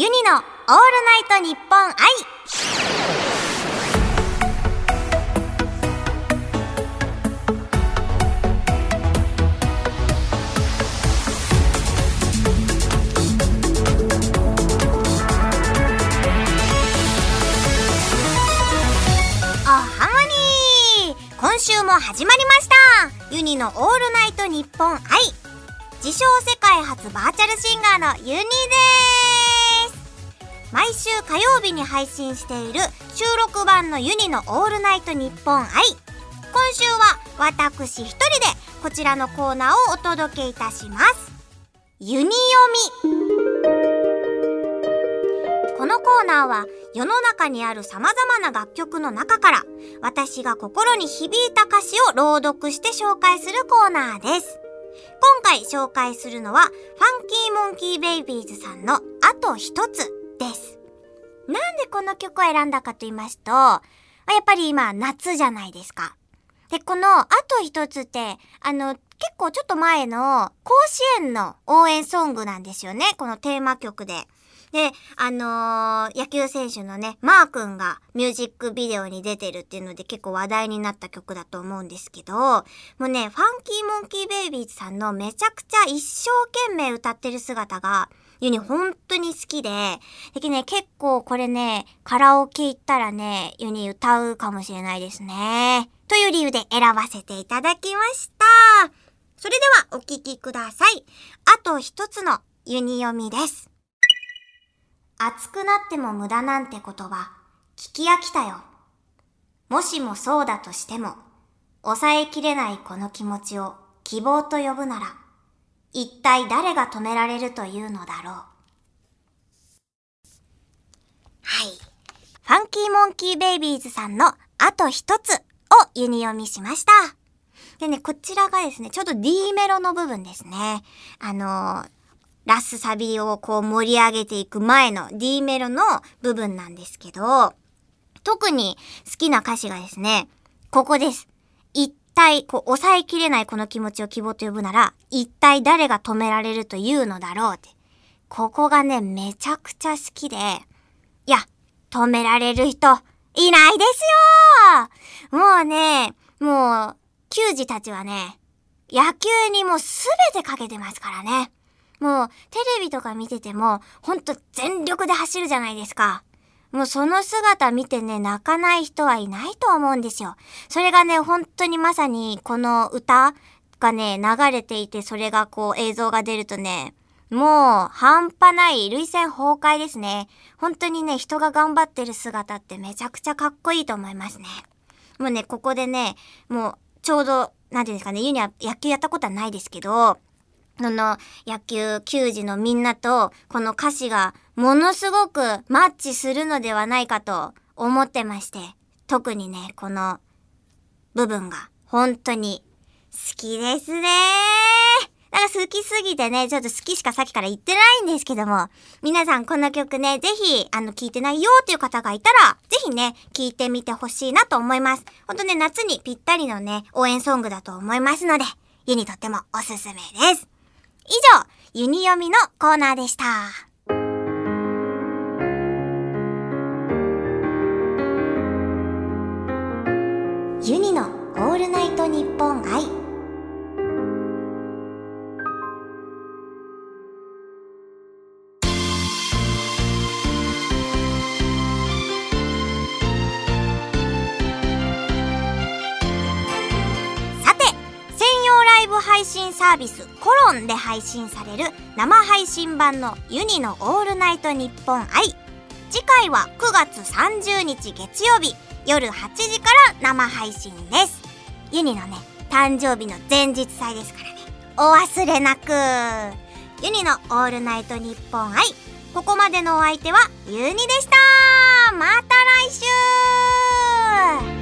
ユニのオールナイトニッポン愛おハモニー。今週も始まりました。ユニのオールナイトニッポン愛自称世界初バーチャルシンガーのユニです。毎週火曜日に配信している収録版のユニのオールナイトニッポン愛今週は私一人でこちらのコーナーをお届けいたします。ユニ読み。このコーナーは世の中にある様々な楽曲の中から私が心に響いた歌詞を朗読して紹介するコーナーです。今回紹介するのはファンキーモンキーベイビーズさんのあと一つ。です。なんでこの曲を選んだかと言いますと、やっぱり今夏じゃないですか。で、このあと一つって、あの、結構ちょっと前の甲子園の応援ソングなんですよね。このテーマ曲で。で、あのー野球選手のね、マー君がミュージックビデオに出てるっていうので結構話題になった曲だと思うんですけど、もうね、ファンキーモンキーベイビーズさんのめちゃくちゃ一生懸命歌ってる姿が、ユニ本当に好きで、でね、結構これね、カラオケ行ったらね、ユニ歌うかもしれないですね。という理由で選ばせていただきました。それではお聴きください。あと一つのユニ読みです。熱くなっても無駄なんて言葉、聞き飽きたよ。もしもそうだとしても、抑えきれないこの気持ちを希望と呼ぶなら、一体誰が止められるというのだろう。はい。ファンキーモンキーベイビーズさんのあと一つをユニ読みしました。でね、こちらがですね、ちょうど D メロの部分ですね。あのーラスサビをこう盛り上げていく前の D メロの部分なんですけど、特に好きな歌詞がですね、ここです。一体、こう、抑えきれないこの気持ちを希望と呼ぶなら、一体誰が止められるというのだろうって。ここがね、めちゃくちゃ好きで、いや、止められる人、いないですよもうね、もう、球児たちはね、野球にもうすべてかけてますからね。もう、テレビとか見てても、ほんと全力で走るじゃないですか。もうその姿見てね、泣かない人はいないと思うんですよ。それがね、本当にまさにこの歌がね、流れていて、それがこう映像が出るとね、もう半端ない類線崩壊ですね。本当にね、人が頑張ってる姿ってめちゃくちゃかっこいいと思いますね。もうね、ここでね、もうちょうど、なんていうんですかね、ユニは野球やったことはないですけど、その野球球児のみんなとこの歌詞がものすごくマッチするのではないかと思ってまして、特にね、この部分が本当に好きですねなんか好きすぎてね、ちょっと好きしかさっきから言ってないんですけども、皆さんこの曲ね、ぜひ、あの、聞いてないよっていう方がいたら、ぜひね、聞いてみてほしいなと思います。ほんとね、夏にぴったりのね、応援ソングだと思いますので、ユニとってもおすすめです。以上、ユニ読みのコーナーでした。サービスコロンで配信される生配信版のユニのオールナイトニッポン愛。次回は9月30日月曜日夜8時から生配信です。ユニのね、誕生日の前日祭ですからね。お忘れなく。ユニのオールナイトニッポン愛。ここまでのお相手はユニでした。また来週